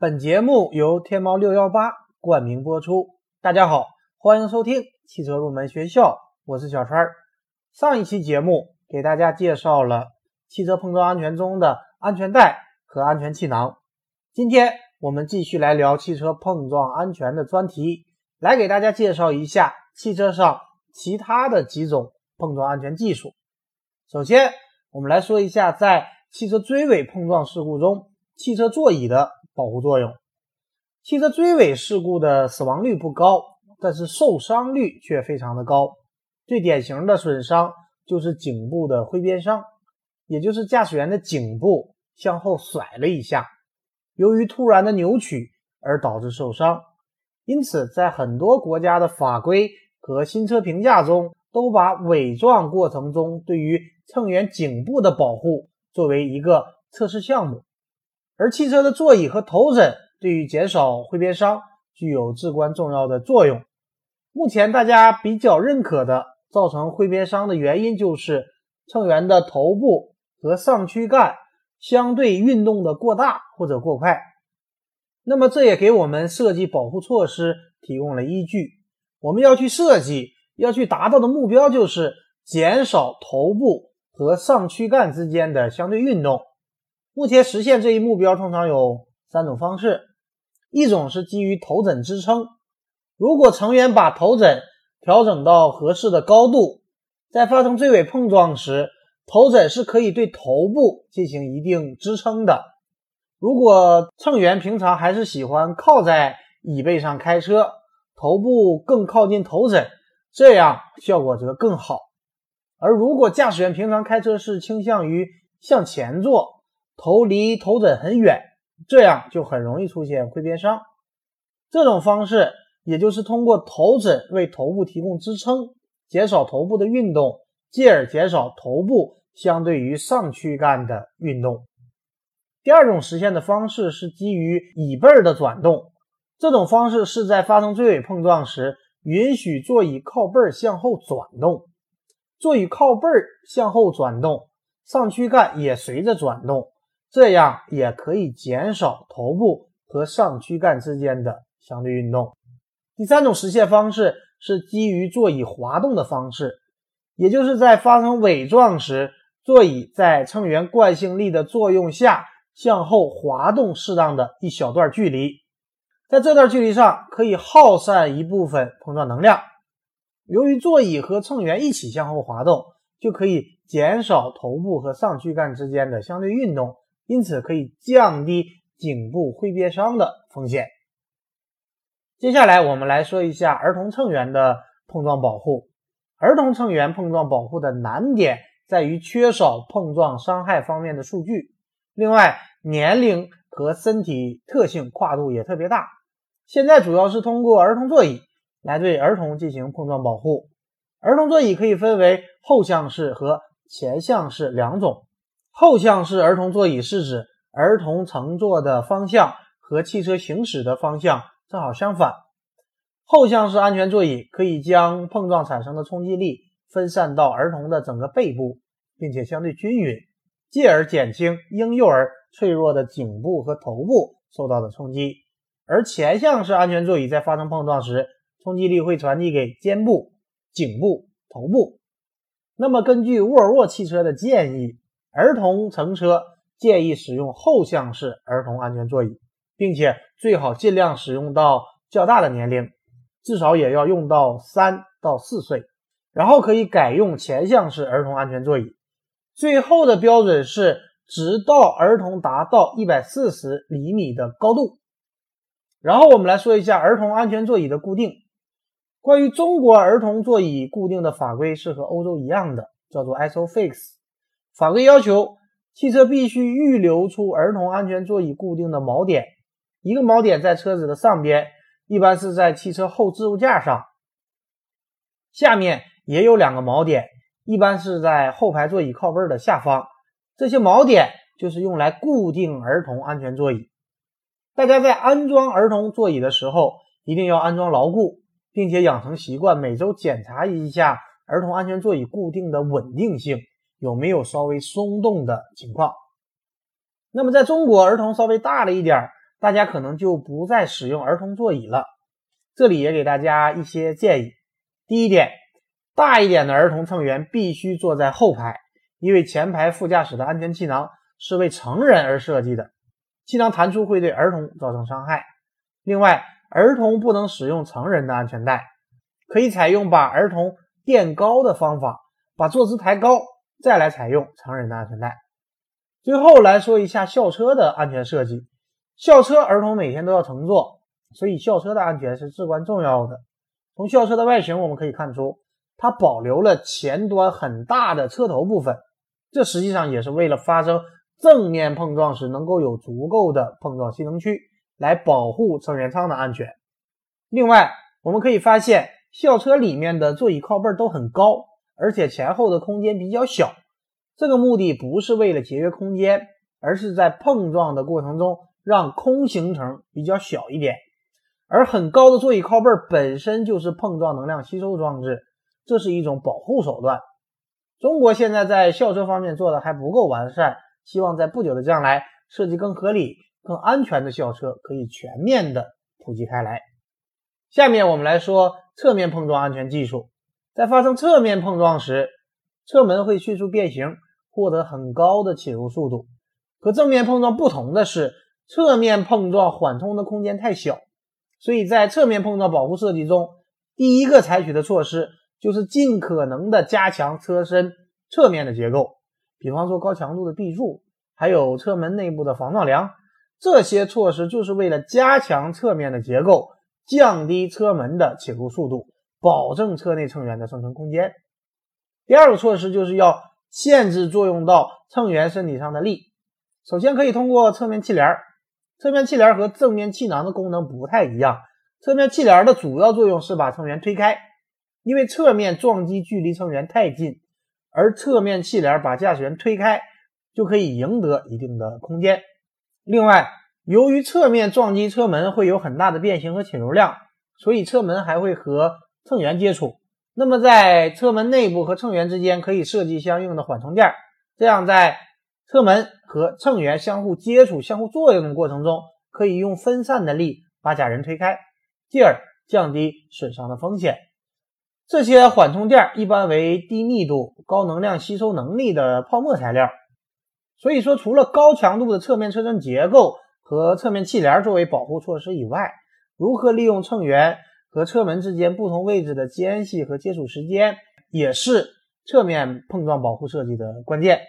本节目由天猫六幺八冠名播出。大家好，欢迎收听汽车入门学校，我是小川。上一期节目给大家介绍了汽车碰撞安全中的安全带和安全气囊。今天我们继续来聊汽车碰撞安全的专题，来给大家介绍一下汽车上其他的几种碰撞安全技术。首先，我们来说一下在汽车追尾碰撞事故中，汽车座椅的保护作用。汽车追尾事故的死亡率不高，但是受伤率却非常的高。最典型的损伤就是颈部的挥鞭伤，也就是驾驶员的颈部向后甩了一下，由于突然的扭曲而导致受伤。因此，在很多国家的法规和新车评价中，都把尾撞过程中对于乘员颈部的保护作为一个测试项目。而汽车的座椅和头枕对于减少挥鞭伤具有至关重要的作用。目前大家比较认可的造成挥鞭伤的原因就是乘员的头部和上躯干相对运动的过大或者过快。那么这也给我们设计保护措施提供了依据。我们要去设计，要去达到的目标就是减少头部和上躯干之间的相对运动。目前实现这一目标通常有三种方式，一种是基于头枕支撑，如果成员把头枕调整到合适的高度，在发生追尾碰撞时，头枕是可以对头部进行一定支撑的。如果乘员平常还是喜欢靠在椅背上开车，头部更靠近头枕，这样效果则更好。而如果驾驶员平常开车是倾向于向前坐，头离头枕很远，这样就很容易出现挥鞭伤。这种方式也就是通过头枕为头部提供支撑，减少头部的运动，进而减少头部相对于上躯干的运动。第二种实现的方式是基于椅背的转动，这种方式是在发生追尾碰撞时，允许座椅靠背向后转动，座椅靠背向后转动，上躯干也随着转动。这样也可以减少头部和上躯干之间的相对运动。第三种实现方式是基于座椅滑动的方式，也就是在发生尾撞时，座椅在乘员惯性力的作用下向后滑动适当的一小段距离，在这段距离上可以耗散一部分碰撞能量。由于座椅和乘员一起向后滑动，就可以减少头部和上躯干之间的相对运动。因此可以降低颈部挥鞭伤的风险。接下来我们来说一下儿童乘员的碰撞保护。儿童乘员碰撞保护的难点在于缺少碰撞伤害方面的数据，另外年龄和身体特性跨度也特别大。现在主要是通过儿童座椅来对儿童进行碰撞保护。儿童座椅可以分为后向式和前向式两种。后向式儿童座椅是指儿童乘坐的方向和汽车行驶的方向正好相反。后向式安全座椅可以将碰撞产生的冲击力分散到儿童的整个背部，并且相对均匀，进而减轻婴幼儿脆弱的颈部和头部受到的冲击。而前向式安全座椅在发生碰撞时，冲击力会传递给肩部、颈部、头部。那么，根据沃尔沃汽车的建议。儿童乘车建议使用后向式儿童安全座椅，并且最好尽量使用到较大的年龄，至少也要用到三到四岁，然后可以改用前向式儿童安全座椅。最后的标准是，直到儿童达到一百四十厘米的高度。然后我们来说一下儿童安全座椅的固定。关于中国儿童座椅固定的法规是和欧洲一样的，叫做 ISOFIX。法规要求，汽车必须预留出儿童安全座椅固定的锚点，一个锚点在车子的上边，一般是在汽车后置物架上；下面也有两个锚点，一般是在后排座椅靠背的下方。这些锚点就是用来固定儿童安全座椅。大家在安装儿童座椅的时候，一定要安装牢固，并且养成习惯，每周检查一下儿童安全座椅固定的稳定性。有没有稍微松动的情况？那么在中国，儿童稍微大了一点大家可能就不再使用儿童座椅了。这里也给大家一些建议。第一点，大一点的儿童乘员必须坐在后排，因为前排副驾驶的安全气囊是为成人而设计的，气囊弹出会对儿童造成伤害。另外，儿童不能使用成人的安全带，可以采用把儿童垫高的方法，把坐姿抬高，再来采用成人的安全带。最后来说一下校车的安全设计。校车儿童每天都要乘坐，所以校车的安全是至关重要的。从校车的外形我们可以看出，它保留了前端很大的车头部分，这实际上也是为了发生正面碰撞时能够有足够的碰撞吸能区。来保护乘员舱的安全。另外，我们可以发现，校车里面的座椅靠背都很高，而且前后的空间比较小。这个目的不是为了节约空间，而是在碰撞的过程中让空行程比较小一点。而很高的座椅靠背本身就是碰撞能量吸收装置，这是一种保护手段。中国现在在校车方面做的还不够完善，希望在不久的将来设计更合理。更安全的校车可以全面的普及开来。下面我们来说侧面碰撞安全技术。在发生侧面碰撞时，车门会迅速变形，获得很高的侵入速度。和正面碰撞不同的是，侧面碰撞缓冲的空间太小，所以在侧面碰撞保护设计中，第一个采取的措施就是尽可能的加强车身侧面的结构，比方说高强度的壁柱，还有车门内部的防撞梁。这些措施就是为了加强侧面的结构，降低车门的侵入速度，保证车内乘员的生存空间。第二个措施就是要限制作用到乘员身体上的力。首先可以通过侧面气帘。侧面气帘和正面气囊的功能不太一样。侧面气帘的主要作用是把乘员推开，因为侧面撞击距离乘员太近，而侧面气帘把驾驶员推开，就可以赢得一定的空间。另外，由于侧面撞击车门会有很大的变形和侵入量，所以车门还会和乘员接触。那么，在车门内部和乘员之间可以设计相应的缓冲垫，这样在车门和乘员相互接触、相互作用的过程中，可以用分散的力把假人推开，进而降低损伤的风险。这些缓冲垫一般为低密度、高能量吸收能力的泡沫材料。所以说，除了高强度的侧面车身结构和侧面气帘作为保护措施以外，如何利用乘员和车门之间不同位置的间隙和接触时间，也是侧面碰撞保护设计的关键。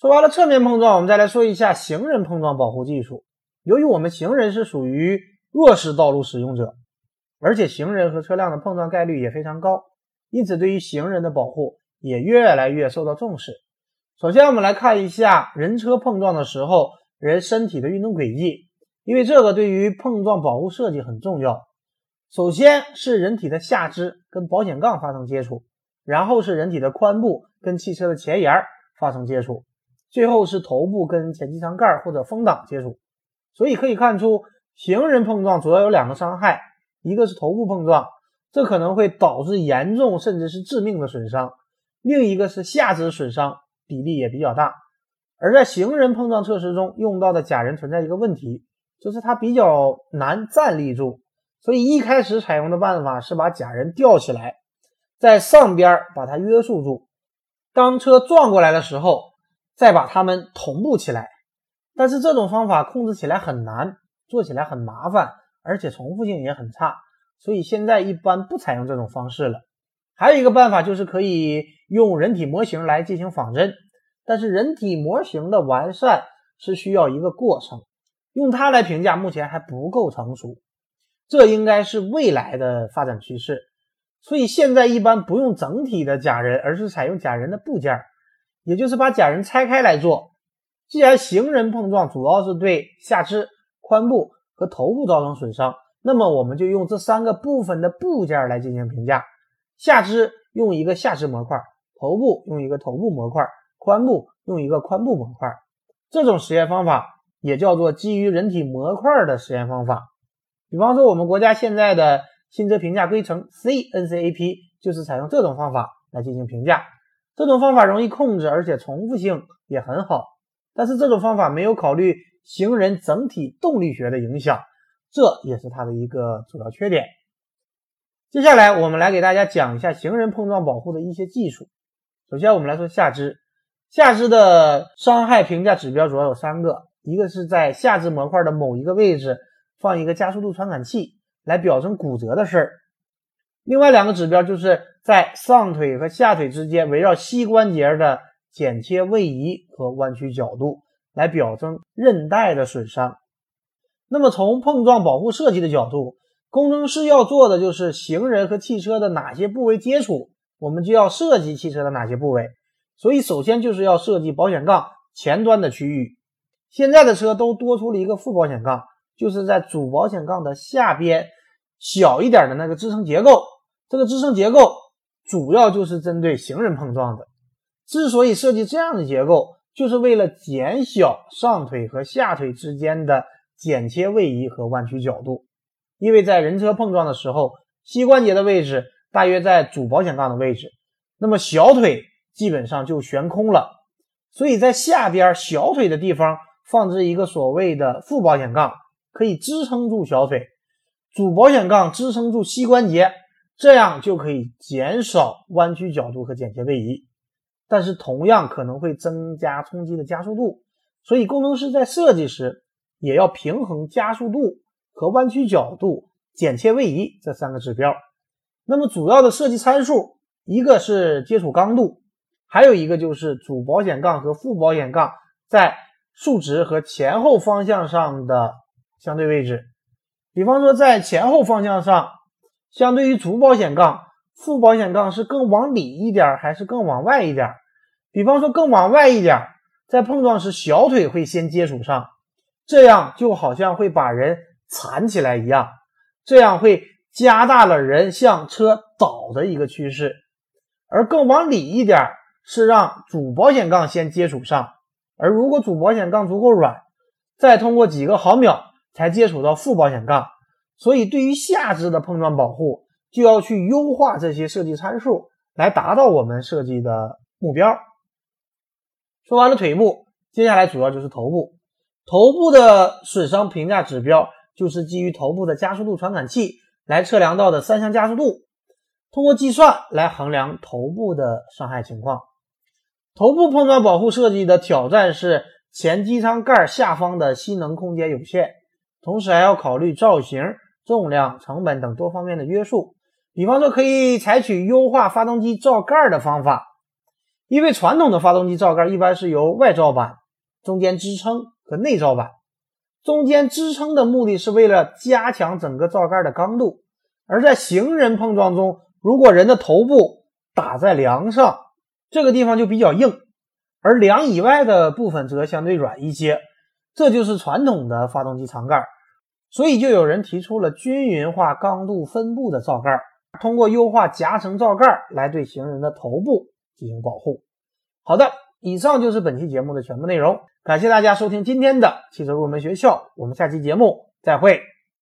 说完了侧面碰撞，我们再来说一下行人碰撞保护技术。由于我们行人是属于弱势道路使用者，而且行人和车辆的碰撞概率也非常高，因此对于行人的保护也越来越受到重视。首先，我们来看一下人车碰撞的时候人身体的运动轨迹，因为这个对于碰撞保护设计很重要。首先是人体的下肢跟保险杠发生接触，然后是人体的髋部跟汽车的前沿发生接触，最后是头部跟前机舱盖或者风挡接触。所以可以看出，行人碰撞主要有两个伤害，一个是头部碰撞，这可能会导致严重甚至是致命的损伤；另一个是下肢损伤。比例也比较大，而在行人碰撞测试中用到的假人存在一个问题，就是它比较难站立住，所以一开始采用的办法是把假人吊起来，在上边把它约束住，当车撞过来的时候再把它们同步起来。但是这种方法控制起来很难，做起来很麻烦，而且重复性也很差，所以现在一般不采用这种方式了。还有一个办法就是可以用人体模型来进行仿真，但是人体模型的完善是需要一个过程，用它来评价目前还不够成熟，这应该是未来的发展趋势。所以现在一般不用整体的假人，而是采用假人的部件，也就是把假人拆开来做。既然行人碰撞主要是对下肢、髋部和头部造成损伤，那么我们就用这三个部分的部件来进行评价。下肢用一个下肢模块，头部用一个头部模块，髋部用一个髋部模块。这种实验方法也叫做基于人体模块的实验方法。比方说，我们国家现在的新车评价规程 CNCAP 就是采用这种方法来进行评价。这种方法容易控制，而且重复性也很好。但是这种方法没有考虑行人整体动力学的影响，这也是它的一个主要缺点。接下来我们来给大家讲一下行人碰撞保护的一些技术。首先我们来说下肢，下肢的伤害评价指标主要有三个，一个是在下肢模块的某一个位置放一个加速度传感器来表征骨折的事儿。另外两个指标就是在上腿和下腿之间围绕膝关节的剪切位移和弯曲角度，来表征韧带的损伤。那么从碰撞保护设计的角度，工程师要做的就是行人和汽车的哪些部位接触，我们就要设计汽车的哪些部位。所以首先就是要设计保险杠前端的区域。现在的车都多出了一个副保险杠，就是在主保险杠的下边小一点的那个支撑结构。这个支撑结构主要就是针对行人碰撞的。之所以设计这样的结构，就是为了减小上腿和下腿之间的剪切位移和弯曲角度。因为在人车碰撞的时候，膝关节的位置大约在主保险杠的位置，那么小腿基本上就悬空了。所以在下边小腿的地方放置一个所谓的副保险杠，可以支撑住小腿，主保险杠支撑住膝关节。这样就可以减少弯曲角度和剪切位移，但是同样可能会增加冲击的加速度，所以工程师在设计时也要平衡加速度和弯曲角度、剪切位移这三个指标。那么主要的设计参数，一个是接触刚度，还有一个就是主保险杠和副保险杠在竖直和前后方向上的相对位置。比方说在前后方向上。相对于主保险杠，副保险杠是更往里一点还是更往外一点？比方说更往外一点，在碰撞时小腿会先接触上，这样就好像会把人缠起来一样，这样会加大了人向车倒的一个趋势。而更往里一点是让主保险杠先接触上，而如果主保险杠足够软，再通过几个毫秒才接触到副保险杠。所以，对于下肢的碰撞保护，就要去优化这些设计参数，来达到我们设计的目标。说完了腿部，接下来主要就是头部。头部的损伤评价指标就是基于头部的加速度传感器来测量到的三项加速度，通过计算来衡量头部的伤害情况。头部碰撞保护设计的挑战是前机舱盖下方的吸能空间有限，同时还要考虑造型。重量、成本等多方面的约束，比方说可以采取优化发动机罩盖的方法，因为传统的发动机罩盖一般是由外罩板、中间支撑和内罩板。中间支撑的目的是为了加强整个罩盖的刚度，而在行人碰撞中，如果人的头部打在梁上，这个地方就比较硬，而梁以外的部分则相对软一些，这就是传统的发动机舱盖。所以就有人提出了均匀化刚度分布的罩盖，通过优化夹层罩盖来对行人的头部进行保护。好的，以上就是本期节目的全部内容，感谢大家收听今天的汽车入门学校，我们下期节目再会。